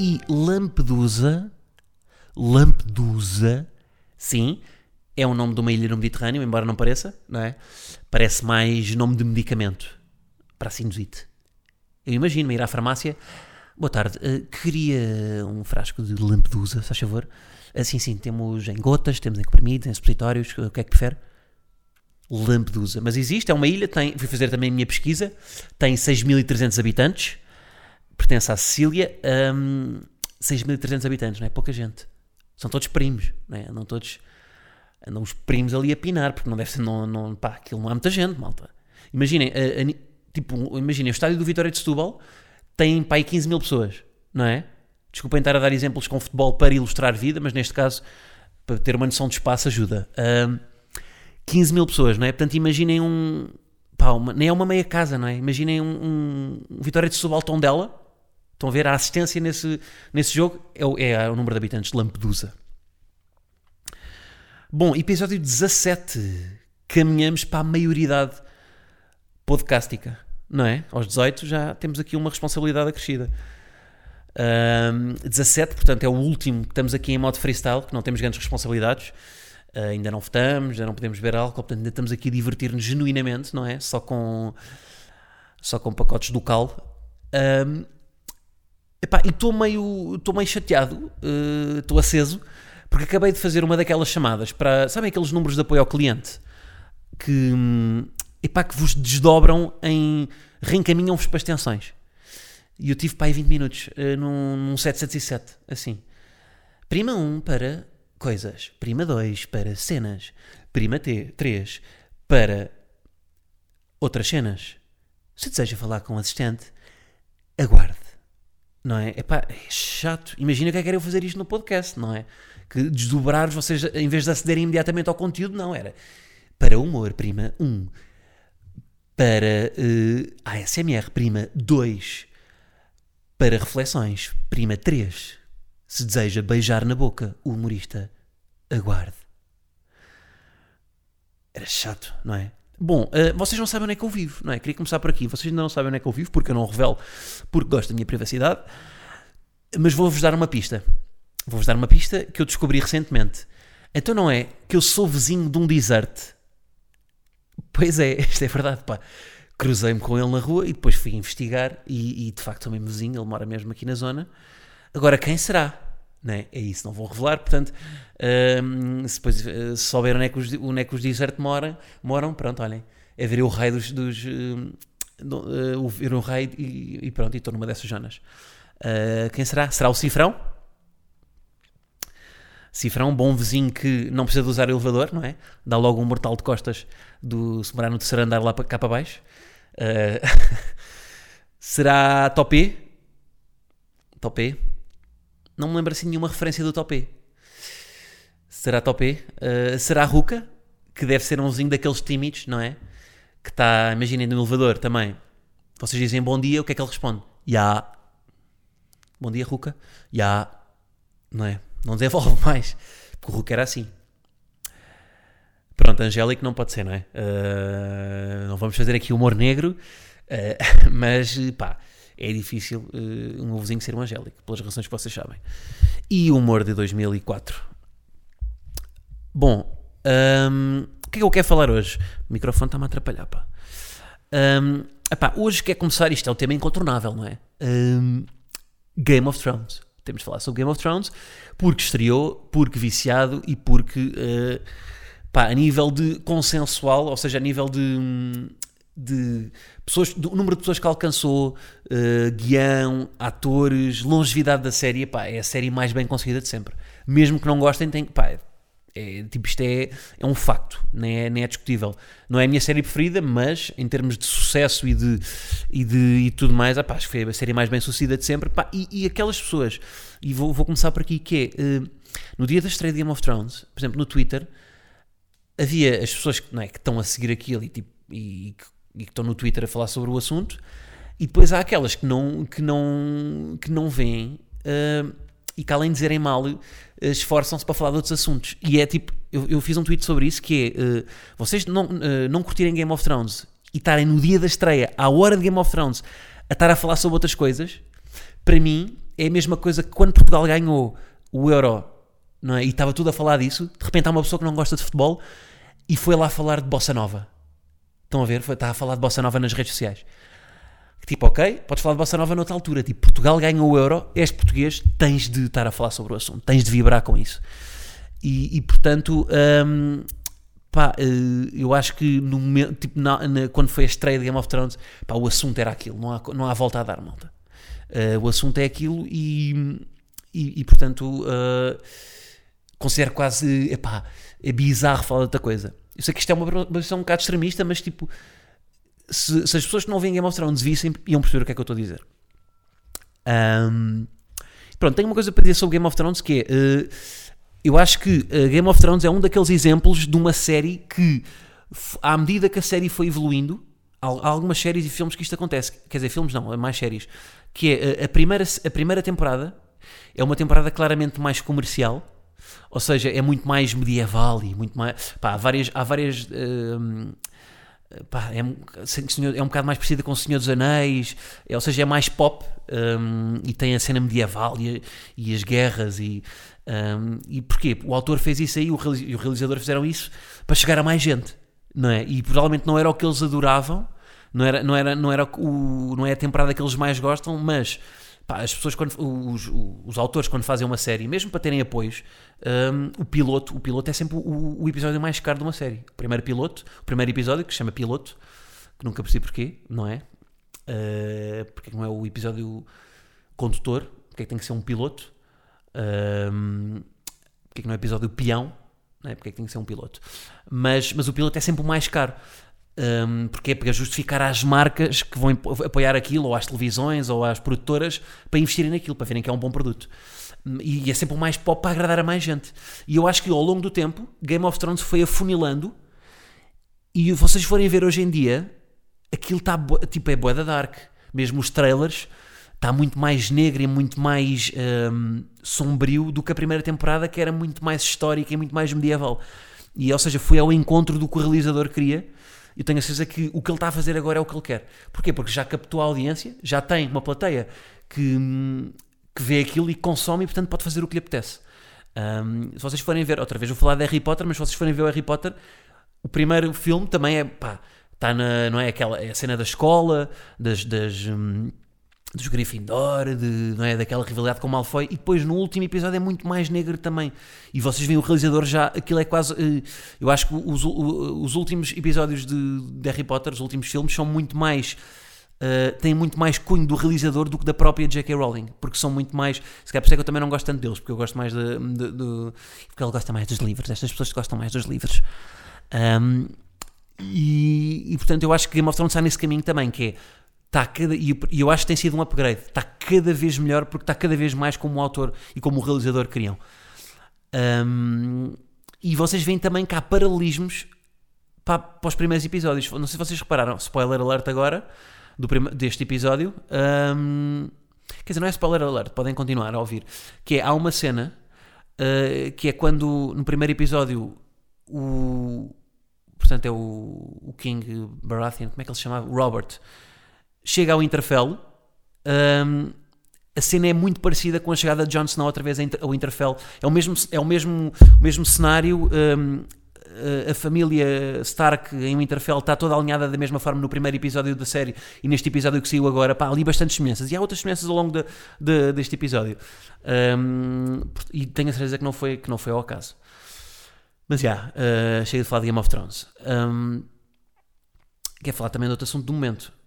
E Lampedusa, Lampedusa, sim, é o nome de uma ilha no Mediterrâneo, embora não pareça, não é? Parece mais nome de medicamento para a sinusite. Eu imagino-me ir à farmácia. Boa tarde, eh, queria um frasco de Lampedusa, se faz favor. Assim, sim, temos em gotas, temos em comprimidos, em supositórios, o que é que prefere? Lampedusa. Mas existe, é uma ilha, tem, fui fazer também a minha pesquisa, tem 6.300 habitantes, pertence à Sicília, um, 6.300 habitantes, não é? Pouca gente. São todos primos, não é? Andam todos, andam os primos ali a pinar, porque não deve ser, não, não, pá, aquilo não há muita gente, malta. Imaginem, a- a ni- tipo, imaginem, o estádio do Vitória de Setúbal tem, pá, aí 15 mil pessoas, não é? Desculpem estar a dar exemplos com futebol para ilustrar vida, mas neste caso, para ter uma noção de espaço, ajuda. Um, 15 mil pessoas, não é? Portanto, imaginem um. Pá, uma- nem é uma meia casa, não é? Imaginem um, um, um Vitória de Setúbal Tondela. Estão a ver a assistência nesse, nesse jogo? É o, é o número de habitantes de Lampedusa. Bom, episódio 17. Caminhamos para a maioridade podcastica, não é? Aos 18 já temos aqui uma responsabilidade acrescida. Ahm, 17, portanto, é o último que estamos aqui em modo freestyle, que não temos grandes responsabilidades. Ah, ainda não votamos, ainda não podemos beber álcool, portanto, ainda estamos aqui a divertir-nos genuinamente, não é? Só com, só com pacotes do caldo. Ahm, epá, e estou meio, estou meio chateado, eh, estou aceso, porque acabei de fazer uma daquelas chamadas para, sabem aqueles números de apoio ao cliente? Que, hum, epá, que vos desdobram em, reencaminham-vos para extensões. E eu tive para aí 20 minutos eh, num, num 707, assim. Prima 1 para coisas. Prima 2 para cenas. Prima T, 3 para outras cenas. Se deseja falar com o assistente, aguarde. Não é? Epá, é chato. Imagina que é que era eu fazer isto no podcast, não é? Que desdobrar vocês, em vez de acederem imediatamente ao conteúdo, não era. Para humor, prima 1. Para eh, ASMR, prima 2. Para reflexões, prima 3. Se deseja beijar na boca o humorista, aguarde. Era chato, não é? Bom, eh, vocês não sabem onde é que eu vivo, não é? Queria começar por aqui. Vocês ainda não sabem onde é que eu vivo, porque eu não revelo, porque gosto da minha privacidade. Mas vou-vos dar uma pista. Vou-vos dar uma pista que eu descobri recentemente. Então não é que eu sou vizinho de um desert. Pois é, isto é verdade, pá. Cruzei-me com ele na rua e depois fui investigar e, e, de facto sou mesmo vizinho, ele mora mesmo aqui na zona. Agora, quem será? Não é? isso, não vou revelar, portanto, hum, se, depois, se souber onde é que os, onde é que os desert moram, moram, pronto, olhem, é ver o raio dos... dos hum, eh, o- ver o raio e, e pronto, e estou numa dessas zonas. Uh, quem será? Será o Cifrão? Cifrão, bom vizinho que não precisa de usar elevador, não é? Dá logo um mortal de costas do se morar no terceiro andar lá para cá para baixo. Uh, será Topé? Topé? Não me lembro assim nenhuma referência do Topé. Será Topé? Uh, será Ruca? Que deve ser um vizinho daqueles tímidos, não é? Que está, imaginem, no elevador também. Vocês dizem bom dia, o que é que ele responde? Ya. Bom dia, Ruca. Ya. Não é? Não desenvolve mais. Porque o Ruca era assim. Pronto, Angélico não pode ser, não é? Uh, não vamos fazer aqui humor negro, uh, mas pá, é difícil uh, um meu vizinho ser um Angélico, pelas razões que vocês sabem. E o humor de 2004. Bom, um, o que é que eu quero falar hoje? O microfone está-me a atrapalhar, pá. Um, epá, hoje quer começar, isto é um tema incontornável, não é? Um, Game of Thrones. Temos de falar sobre Game of Thrones porque estreou, porque viciado e porque, eh, pá, a nível de consensual, ou seja, a nível de, de pessoas, do número de pessoas que alcançou, eh, guião, atores, longevidade da série, pá, é a série mais bem conseguida de sempre. Mesmo que não gostem, tem, pá, É, tipo, isto é, é um facto, nem é, nem é discutível. Não é a minha série preferida, mas em termos de sucesso e de, e de e tudo mais, ah, pá, acho que foi a série mais bem sucedida de sempre. Pá, e, e, aquelas pessoas, e vou, vou começar por aqui, que é uh, no dia da estreia de Game of Thrones, por exemplo, no Twitter, havia as pessoas que, não é, que estão a seguir aquilo e, tipo, e, e que estão no Twitter a falar sobre o assunto, e depois há aquelas que não, que não, que não veem. Uh, e que além de dizerem mal, uh, esforçam-se para falar de outros assuntos. E é tipo, eu, eu fiz um tweet sobre isso que é, uh, vocês não, não curtirem Game of Thrones e estarem no dia da estreia, à hora de Game of Thrones, a estar a falar sobre outras coisas, para mim é a mesma coisa que quando Portugal ganhou o Euro, é? E estava tudo a falar disso, de repente há uma pessoa que não gosta de futebol e foi lá falar de Bossa Nova. Estão a ver? Está a falar de Bossa Nova nas redes sociais. Tipo, ok, podes falar de Bossa Nova noutra altura. Tipo, Portugal ganhou o Euro, és português, tens de estar a falar sobre o assunto, tens de vibrar com isso. E, e portanto, hum, pá, eh, eu acho que no momento, tipo, na, na, quando foi a estreia de Game of Thrones, pá, o assunto era aquilo, não há, não há volta a dar, malta. Uh, o assunto é aquilo e, e, e portanto, uh, considero quase, epá, é bizarro falar de outra coisa. Eu sei que isto é uma posição um bocado extremista, mas tipo, se, se, as pessoas que não veem Game of Thrones vissem, iam perceber o que é que eu estou a dizer. Um, pronto, tenho uma coisa para dizer sobre Game of Thrones que é. Uh, eu acho que uh, Game of Thrones é um daqueles exemplos de uma série que, à medida que a série foi evoluindo, há, há algumas séries e filmes que isto acontece. Quer dizer, filmes não, mais séries. Que é uh, a, primeira, a primeira temporada é uma temporada claramente mais comercial. Ou seja, é muito mais medieval e muito mais. Pá, há várias, há várias uh, Pá, é, é, um bocado mais parecida com o Senhor dos Anéis, é, ou seja, é mais pop um, e tem a cena medieval e, e as guerras. E, um, e porquê? O autor fez isso aí e o realizador fizeram isso para chegar a mais gente, não é? E provavelmente não era o que eles adoravam, não era, não era, não era o, não é a temporada que eles mais gostam, mas pá, as pessoas, quando, os, os, autores, quando fazem uma série, mesmo para terem apoios, um, o piloto, o piloto é sempre o, o, episódio mais caro de uma série. O primeiro piloto, o primeiro episódio, que se chama piloto, que nunca percebi porquê, não é? Uh, porque não é o episódio condutor, porque é que tem que ser um piloto? Um, porque é que não é episódio peão? Não é? Porque é que tem que ser um piloto? Mas, mas o piloto é sempre o mais caro. Um, porque é para justificar às marcas que vão apoiar aquilo, ou às televisões, ou às produtoras, para investirem naquilo, para verem que é um bom produto. E é sempre o mais pop para agradar a mais gente. E eu acho que ao longo do tempo, Game of Thrones foi afunilando. E vocês forem ver hoje em dia, aquilo está tipo é boeda dark. Mesmo os trailers está muito mais negro e muito mais um, sombrio do que a primeira temporada, que era muito mais histórica e muito mais medieval. E ou seja, foi ao encontro do que o realizador queria eu tenho a certeza que o que ele está a fazer agora é o que ele quer. Porquê? Porque já captou a audiência, já tem uma plateia que, que vê aquilo e consome e, portanto, pode fazer o que lhe apetece. Um, se vocês forem ver, outra vez vou falar de Harry Potter, mas se vocês forem ver o Harry Potter, o primeiro filme também é, pá, está na, não é aquela, é a cena da escola, das, das, hum, dos Gryffindor, de, não é, daquela rivalidade com o Malfoy, e depois no último episódio é muito mais negro também. E vocês veem o realizador já, aquilo é quase. Eh, eu acho que os, os últimos episódios de, de Harry Potter, os últimos filmes, são muito mais. Uh, têm muito mais cunho do realizador do que da própria J.K. Rowling, porque são muito mais. Se calhar por é que eu também não gosto tanto deles, porque eu gosto mais de. de, de porque ele gosta mais dos livros, estas pessoas gostam mais dos livros. Um, e, e, portanto eu acho que Game of Thrones está nesse caminho também, que é está cada, e eu acho que tem sido um upgrade, está cada vez melhor porque está cada vez mais como o autor e como o realizador criam. Um, e vocês veem também que há paralelismos para, para, os primeiros episódios. Não sei se vocês repararam, spoiler alert agora do deste episódio. Um, quer dizer, não é spoiler alert, podem continuar a ouvir. Que é, há uma cena uh, que é quando no primeiro episódio o. Portanto, é o, o King Baratheon, como é que ele se chamava? Robert chega ao Interfell. Um, a cena é muito parecida com a chegada de Jon Snow outra vez ao Interfell. É o mesmo, é o mesmo, o mesmo cenário. Um, a família Stark em Winterfell está toda alinhada da mesma forma no primeiro episódio da série e neste episódio que saiu agora, pá, ali bastantes semelhanças. E há outras semelhanças ao longo de, de, deste episódio. Um, e tenho a certeza que não foi, que não foi ao acaso. Mas já, yeah, uh, de falar de Game of Thrones. Um, quer falar também de outro assunto do momento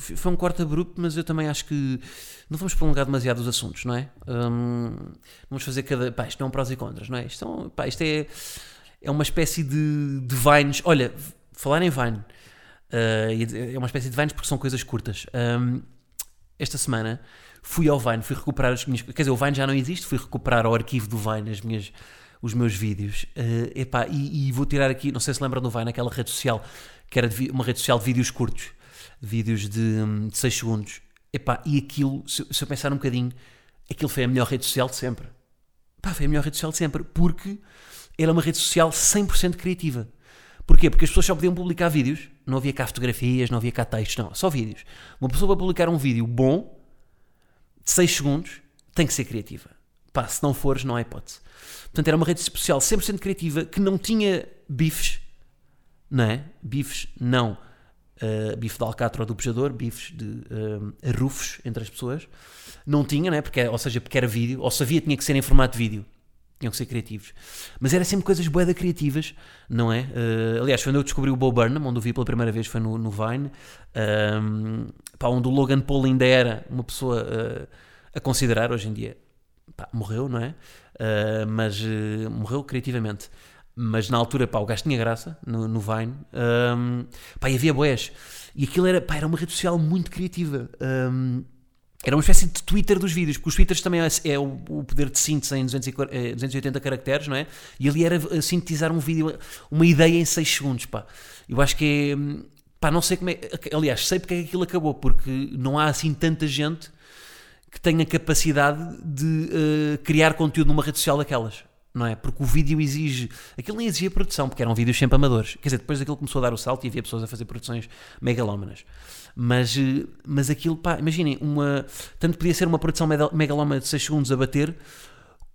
foi um corte abrupto, mas eu também acho que não vamos prolongar demasiado os assuntos, não é? Hum, vamos fazer cada. Pá, isto não é um prós e contras, não é? Isto, é, pá, isto é, é uma espécie de, de vines. Olha, falar em Vine. Uh, é uma espécie de Vines porque são coisas curtas. Um, esta semana fui ao Vine, fui recuperar as minhas. Quer dizer, o Vine já não existe, fui recuperar ao arquivo do Vine as minhas, os meus vídeos. Uh, epá, e, e vou tirar aqui, não sei se lembram do Vine, aquela rede social que era de, uma rede social de vídeos curtos, vídeos de, de 6 segundos. Epá, e aquilo, se, se, eu pensar um bocadinho, aquilo foi a melhor rede social de sempre. Epá, foi a melhor rede social de sempre, porque era uma rede social 100% criativa. Porquê? Porque as pessoas só podiam publicar vídeos, não havia cá fotografias, não havia cá textos, não, só vídeos. Uma pessoa para publicar um vídeo bom, de 6 segundos, tem que ser criativa. Pá, se não fores, não há hipótese. Portanto, era uma rede social 100% criativa que não tinha bifes, não é? Bifes, não uh, bife de alcatra ou do pejador, bifes de uh, arrufos entre as pessoas. Não tinha, não é? Porque, ou seja, porque era vídeo, ou sabia tinha que ser em formato de vídeo. Tinham que ser criativos. Mas era sempre coisas boeda criativas, não é? Uh, aliás, quando eu descobri o Bo Burnham, onde o vi pela primeira vez foi no, no Vine, um, pá, onde o Logan Paul ainda era uma pessoa uh, a considerar hoje em dia. Pá, morreu, não é? Mas morreu criativamente mas na altura, pá, o gajo tinha graça no, no Vine, um, pá, e havia boés, e aquilo era, pá, era uma rede social muito criativa, um, era uma espécie de Twitter dos vídeos, porque os Twitters também é, é o, o, poder de síntese em 240, 280 eh, caracteres, não é? E ali era eh, sintetizar um vídeo, uma ideia em 6 segundos, pá. Eu acho que é, pá, não sei como é, aliás, sei porque é que aquilo acabou, porque não há assim tanta gente que tenha capacidade de uh, criar conteúdo numa rede social daquelas não é? Porque o vídeo exige. Aquilo nem exigia produção, porque eram vídeos sempre amadores. Quer dizer, depois daquilo começou a dar o salto e havia pessoas a fazer produções megalómanas. Mas, eh, mas aquilo, pá, imaginem, uma, tanto podia ser uma produção megalómana de 6 segundos a bater,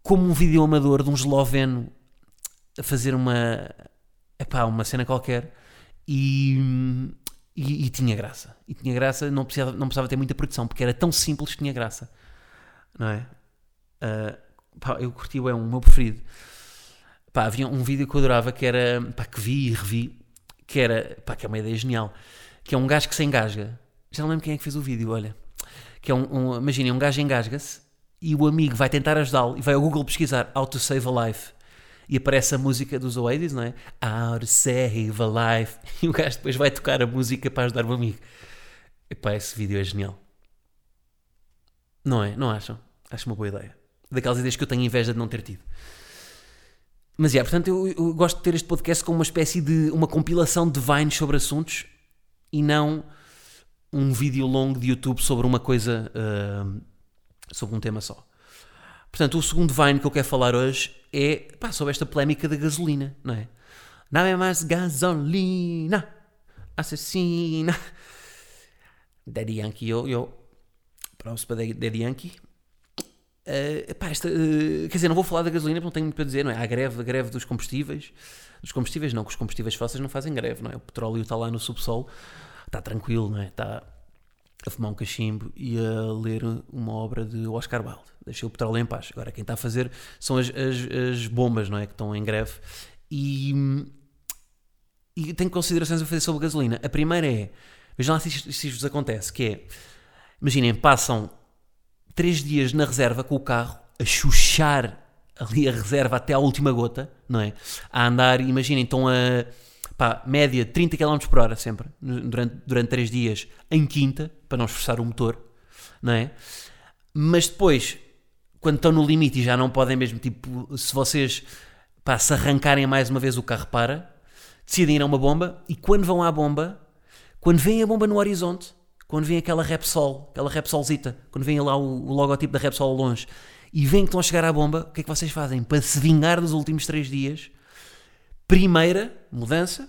como um vídeo amador de um esloveno a fazer uma. Epá, uma cena qualquer e, e, e, tinha graça. E tinha graça, não precisava, não precisava ter muita produção, porque era tão simples que tinha graça. Não é? Uh, pá, eu curti, é um meu preferido. Pá, havia um vídeo que eu adorava que era, pá, que vi e revi, que era, pá, que é uma ideia genial, que é um gajo que se engasga. Já não lembro quem é que fez o vídeo, olha. Que é um, um imaginem, um gajo engasga-se e o amigo vai tentar ajudá-lo e vai ao Google pesquisar How to Save a Life e aparece a música dos Oasis, não é? How to Save a Life e o gajo depois vai tocar a música para ajudar o amigo. Epá, esse vídeo é genial. Não é? Não acham? Acho uma boa ideia daquelas ideias que eu tenho inveja de não ter tido. Mas é, yeah, portanto, eu, eu, gosto de ter este podcast como uma espécie de uma compilação de vines sobre assuntos e não um vídeo longo de YouTube sobre uma coisa, uh, sobre um tema só. Portanto, o segundo vine que eu quero falar hoje é pá, sobre esta polémica da gasolina, não é? Não é mais gasolina, assassina. Daddy Yankee, eu, eu. Pronto, para Daddy Yankee. Uh, epá, esta, uh, quer dizer, não vou falar da gasolina porque não tenho muito para dizer, não é? Há greve, a greve dos combustíveis. Dos combustíveis não, que os combustíveis fósseis não fazem greve, não é? O petróleo está lá no subsolo, está tranquilo, não é? Está a fumar um cachimbo e a ler uma obra de Oscar Wilde. Deixa o petróleo em paz. Agora, quem está a fazer são as, as, as bombas, não é? Que estão em greve. E, e tenho considerações a fazer sobre a gasolina. A primeira é, vejam lá se se isto vos acontece, que é, imaginem, passam três dias na reserva com o carro, a chuchar ali a reserva até à última gota, não é? A andar, imaginem, estão a pá, média 30 km por hora sempre, durante, durante três dias, em quinta, para não esforçar o motor, não é? Mas depois, quando estão no limite e já não podem mesmo, tipo, se vocês pá, se arrancarem mais uma vez o carro para, decidem ir a uma bomba e quando vão à bomba, quando vem a bomba no horizonte, quando vem aquela Repsol, aquela Repsolzita, quando vem lá o, o logotipo da Repsol longe e vem que estão a chegar à bomba, o que é que vocês fazem? Para se vingar dos últimos três dias, primeira mudança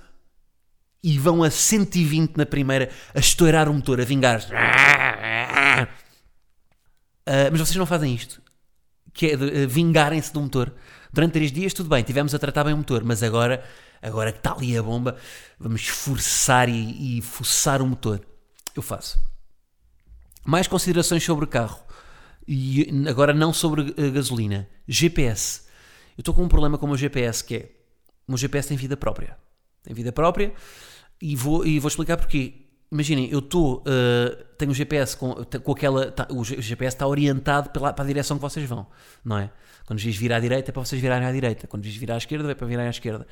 e vão a 120 na primeira a estourar o motor, a vingar-se. Uh, mas vocês não fazem isto, que é uh, vingarem-se do motor. Durante três dias, tudo bem, tivemos a tratar bem o motor, mas agora, agora que está ali a bomba, vamos forçar e, e fuçar o motor eu faço. Mais considerações sobre carro. E agora não sobre a gasolina. GPS. Eu estou com um problema com o meu GPS que é. O meu GPS tem vida própria. Tem vida própria e vou, e vou explicar porquê. imaginem, eu estou, uh, tenho o GPS com, com aquela, tá, o GPS está orientado pela, para a direção que vocês vão, não é? Quando diz virar à direita é para vocês virarem à direita, quando diz virar à esquerda é para virarem à esquerda.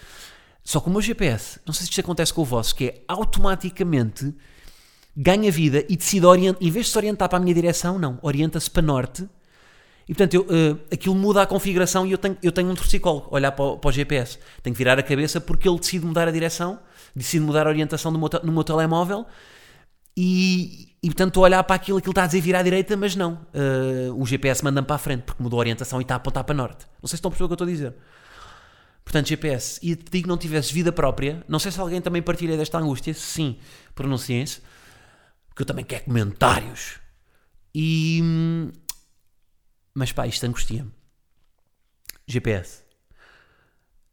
Só que o meu GPS, não sei se isto acontece com o vosso, que é automaticamente ganha vida e decide orientar, em vez de se orientar para a minha direção, não, orienta-se para norte. E portanto, eu, uh, aquilo muda a configuração e eu tenho, eu tenho um torcicolo, olhar para o, para o GPS. Tenho que virar a cabeça porque ele decide mudar a direção, decide mudar a orientação do meu, no meu telemóvel e, e portanto estou a olhar para aquilo, aquilo está a dizer virar à direita, mas não. Uh, o GPS manda-me para a frente porque mudou a orientação e está a apontar para norte. Não sei se estão a perceber o que eu estou a dizer. Portanto, GPS, e te digo que não tivesses vida própria, não sei se alguém também partilha desta angústia, sim, pronunciem-se, porque eu também quero comentários. E. Mas pá, isto angustia-me. GPS.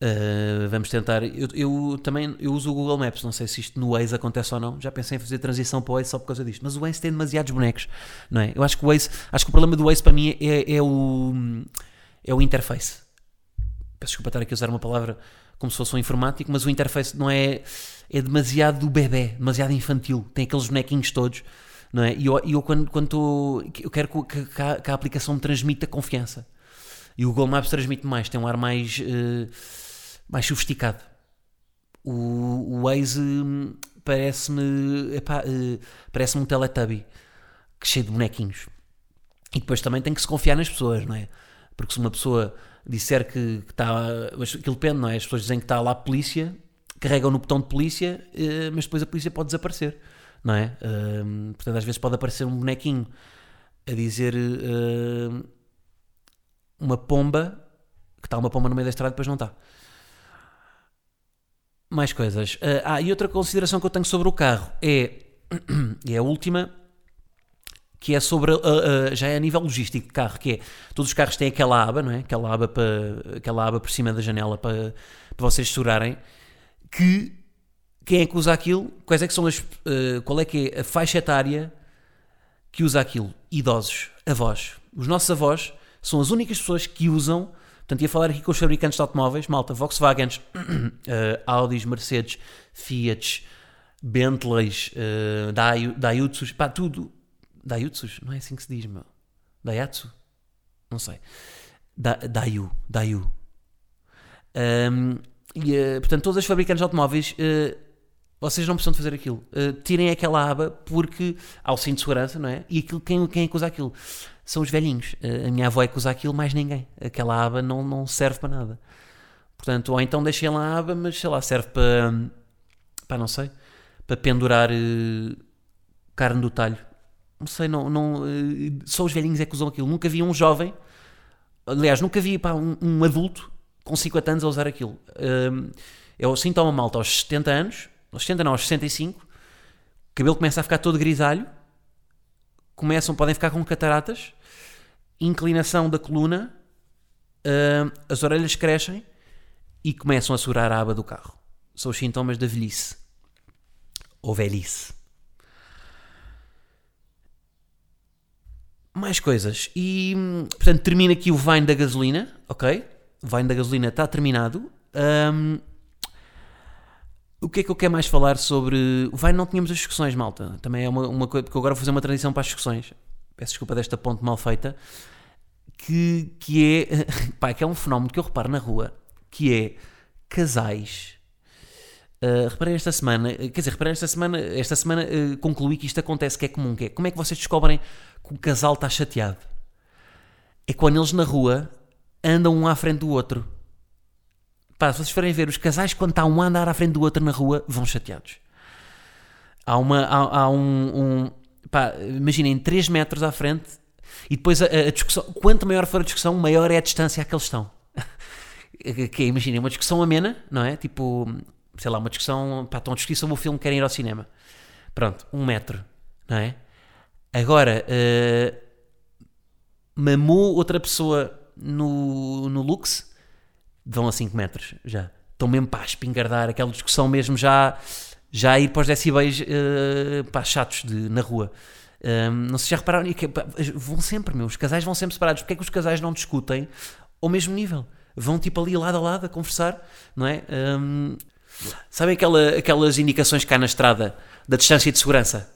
Uh, vamos tentar. Eu, eu, também eu uso o Google Maps, não sei se isto no Waze acontece ou não. Já pensei em fazer transição para o Waze só por causa disto. Mas o Waze tem demasiados bonecos, não é? Eu acho que o Waze, acho que o problema do Waze para mim é, é o é o interface. Peço desculpa estar aqui a usar uma palavra como se fosse um informático, mas o interface não é é demasiado do bebê, demasiado infantil. Tem aqueles bonequinhos todos, não é? E eu, eu quando, quando tô, eu quero que, que, a, que, a, aplicação me transmita confiança. E o Google Maps transmite mais, tem um ar mais, uh, mais sofisticado. O, o Waze hum, parece-me uh, parece-me um Teletubby cheio de bonequinhos. E depois também tem que se confiar nas pessoas, não é? Porque se uma pessoa disser que, está. Aquilo depende, não é? As pessoas dizem que está lá a polícia carregam no botão de polícia, uh, mas depois a polícia pode desaparecer, não é? Uh, portanto, às vezes pode aparecer um bonequinho a dizer uh, uma pomba, que está uma pomba no meio da estrada depois não está. Mais coisas. ah, e outra consideração que eu tenho sobre o carro é, e é a última, que é sobre, uh, uh, já é a nível logístico de carro, que é, todos os carros têm aquela aba, não é? Aquela aba, para, aquela aba por cima da janela para, vocês segurarem que quem é que usa aquilo, quais é que são as, uh, qual é que é a faixa etária que usa aquilo? Idosos, avós. Os nossos avós são as únicas pessoas que usam, portanto ia falar aqui com os fabricantes de automóveis, malta, Volkswagens, uh, Audis, Mercedes, Fiat, Bentleys, uh, Daihatsus, pá, tudo. Daihatsus? Não é assim que se diz, meu. Daihatsu? Não sei. Da, Daiu, Daiu. Um, e, uh, portanto, todos os fabricantes de automóveis, uh, vocês não precisam de fazer aquilo. Uh, tirem aquela aba porque há o cinto de segurança, não é? E aquilo, quem, quem é que usa aquilo? São os velhinhos. a minha avó é que usa aquilo, mais ninguém. Aquela aba não, não serve para nada. Portanto, ou então deixem lá a aba, mas sei lá, serve para, para não sei, para pendurar carne do talho. Não sei, não, não, só os velhinhos é que usam aquilo. Nunca vi um jovem, aliás, nunca vi pá, um, um adulto com 50 anos a usar aquilo. Um, eu sinto uma malta aos 70 anos, aos 70 não, aos 65, o cabelo começa a ficar todo grisalho, começam, podem ficar com cataratas, inclinação da coluna, as orelhas crescem e começam a segurar a aba do carro. São os sintomas da velhice. Ou velhice. Mais coisas. E, portanto, termina aqui o Vine da gasolina, ok? Vine da gasolina está terminado. Um, o que é que eu quero mais falar sobre. O Vine não tínhamos as discussões, malta. Também é uma, uma coisa. Porque eu agora vou fazer uma transição para as discussões. Peço desculpa desta ponte mal feita. Que, que é. Pá, que é um fenómeno que eu reparo na rua. Que é casais. Uh, reparei esta semana, quer dizer, reparei esta semana, esta semana uh, concluí que isto acontece, que é comum, que é como é que vocês descobrem que o casal está chateado? É quando eles na rua andam um à frente do outro. Pá, se vocês forem ver, os casais, quando está um a andar à frente do outro na rua, vão chateados. Há uma. Há, há um. um pá, imaginem, 3 metros à frente e depois a, a, discussão. Quanto maior for a discussão, maior é a distância a que eles estão. que é, imaginem, uma discussão amena, não é? Tipo, sei lá, uma discussão. Pá, estão a discutir sobre o filme que querem ir ao cinema. Pronto, um metro, não é? Agora, uh, mamou outra pessoa no, no Lux, vão a 5 metros já. Estão mesmo para espingardar, aquela discussão mesmo já, já a ir para os decibéis uh, pá, chatos de, na rua. Um, não sei se já repararam, vão sempre, meu, os casais vão sempre separados. Porque é que os casais não discutem ao mesmo nível? Vão tipo ali lado a lado a conversar, não é? Um, Sabem aquela, aquelas indicações que há na estrada da distância de segurança?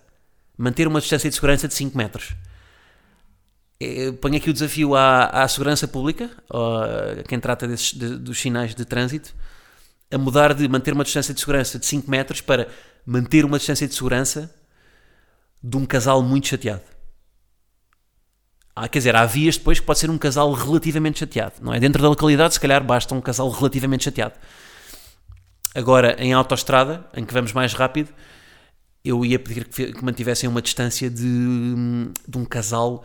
Manter uma distância de segurança de 5 metros. Eh, Ponho aqui o desafio à, à segurança pública, a quem trata desses, de- dos sinais de trânsito, a mudar de manter uma distância de segurança de 5 metros para manter uma distância de segurança de um casal muito chateado. Ah, quer dizer, há vias depois que pode ser um casal relativamente chateado, não é? Dentro da localidade, se calhar, basta um casal relativamente chateado. Agora, em autoestrada, em que vamos mais rápido, eu ia pedir que, mantivessem uma distância de, de um casal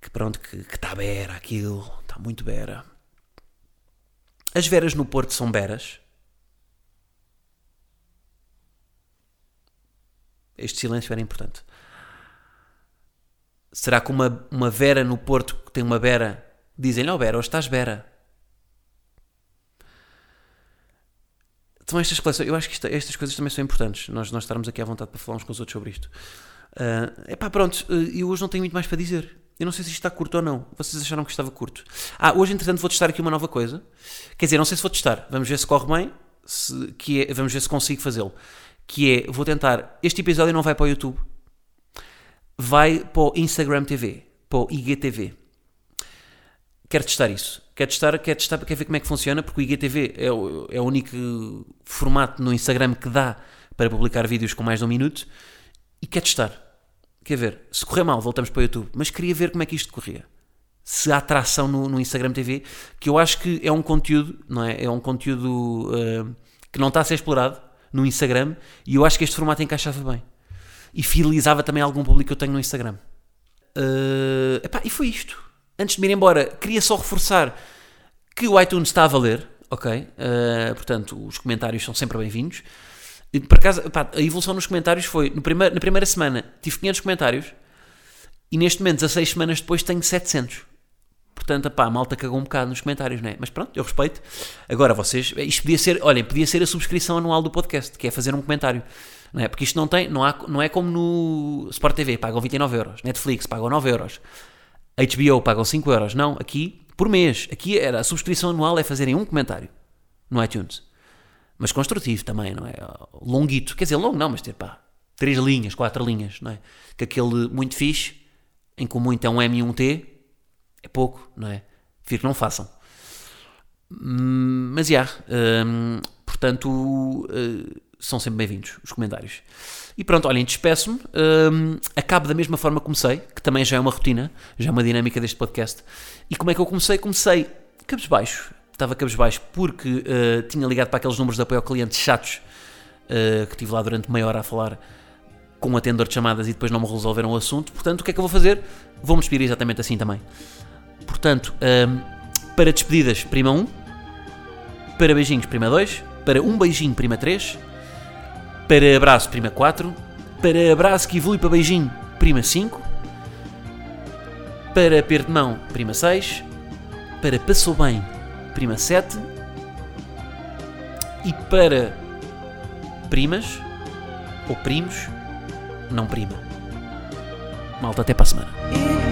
que, pronto, que está bera aquilo, está muito bera. As veras no Porto são beras? Este silêncio era importante. Será que uma, uma Vera no Porto que tem uma Vera dizem-lhe, oh Vera, hoje estás Vera? São estas coleções, eu acho que isto- estas coisas também são importantes, nós, nós estarmos aqui à vontade para falar uns com os outros sobre isto. É epá, pronto, eh, eu hoje não tenho muito mais para dizer. Eu não sei se isto está curto ou não. Vocês acharam que estava curto? Ah, hoje entretanto vou testar aqui uma nova coisa. Quer dizer, não sei se vou testar. Vamos ver se corre bem. se- que é, vamos ver se consigo fazê-lo. Que é, vou tentar. Este episódio não vai para o YouTube. Vai para o Instagram TV. Para o IGTV. Quero testar isso. Quero testar, quero testar, quero ver como é que funciona, porque o IGTV é o, é o único formato no Instagram que dá para publicar vídeos com mais de um minuto. E quero testar. Quer ver? Se correr mal, voltamos para o YouTube. Mas queria ver como é que isto corria. Se há atração no, no Instagram TV, que eu acho que é um conteúdo, não é? É um conteúdo uh, que não está a ser explorado no Instagram e eu acho que este formato encaixava bem. E fidelizava também algum público que eu tenho no Instagram. Uh, epá, e foi isto. Antes de me ir embora, queria só reforçar que o iTunes está a valer, ok? Uh, portanto, os comentários são sempre bem-vindos. E, Por acaso, pá, a evolução nos comentários foi, no primeiro, na primeira semana tive 500 comentários e neste momento, 16 semanas depois, tenho 700. Portanto, pá, a malta cagou um bocado nos comentários, não é? Mas pronto, eu respeito. Agora, vocês, isto podia ser, olhem, podia ser a subscrição anual do podcast, que é fazer um comentário. Não é? Porque isto não tem, não, há, não é como no Sport TV, pagam 29 euros. Netflix pagam 9 euros. HBO pagam 5 euros. Não, aqui, por mês. Aqui era, a subscrição anual é fazerem um comentário no iTunes. Mas construtivo também, não é? Longuito. Quer dizer, longo não, mas ter, pá, 3 linhas, 4 linhas, não é? Que aquele muito fixe, em que o muito é um M e um T, é pouco, não é? Prefiro que não façam. Hum, Mas, já, hum, portanto, uh, são sempre bem-vindos os comentários. E pronto, olhem, despeço-me. hum, acabo da mesma forma que comecei, que também já é uma rotina, já é uma dinâmica deste podcast. E como é que eu comecei? Comecei cabisbaixo. Estava cabisbaixo porque uh, tinha ligado para aqueles números de apoio ao cliente chatos uh, que tive lá durante meia hora a falar com um atendedor de chamadas e depois não me resolveram o assunto. Portanto, o que é que eu vou fazer? Vou-me despedir exatamente assim também. Portanto, hum, para despedidas, prima 1. Para beijinhos, prima 2. Para um beijinho, prima 3. Para abraço, prima 4. Para abraço que evolui para beijinho, prima 5. Para aperto de mão, prima 6. Para passou bem, prima 7. E para primas, ou primos, não prima. Malta, até para a semana.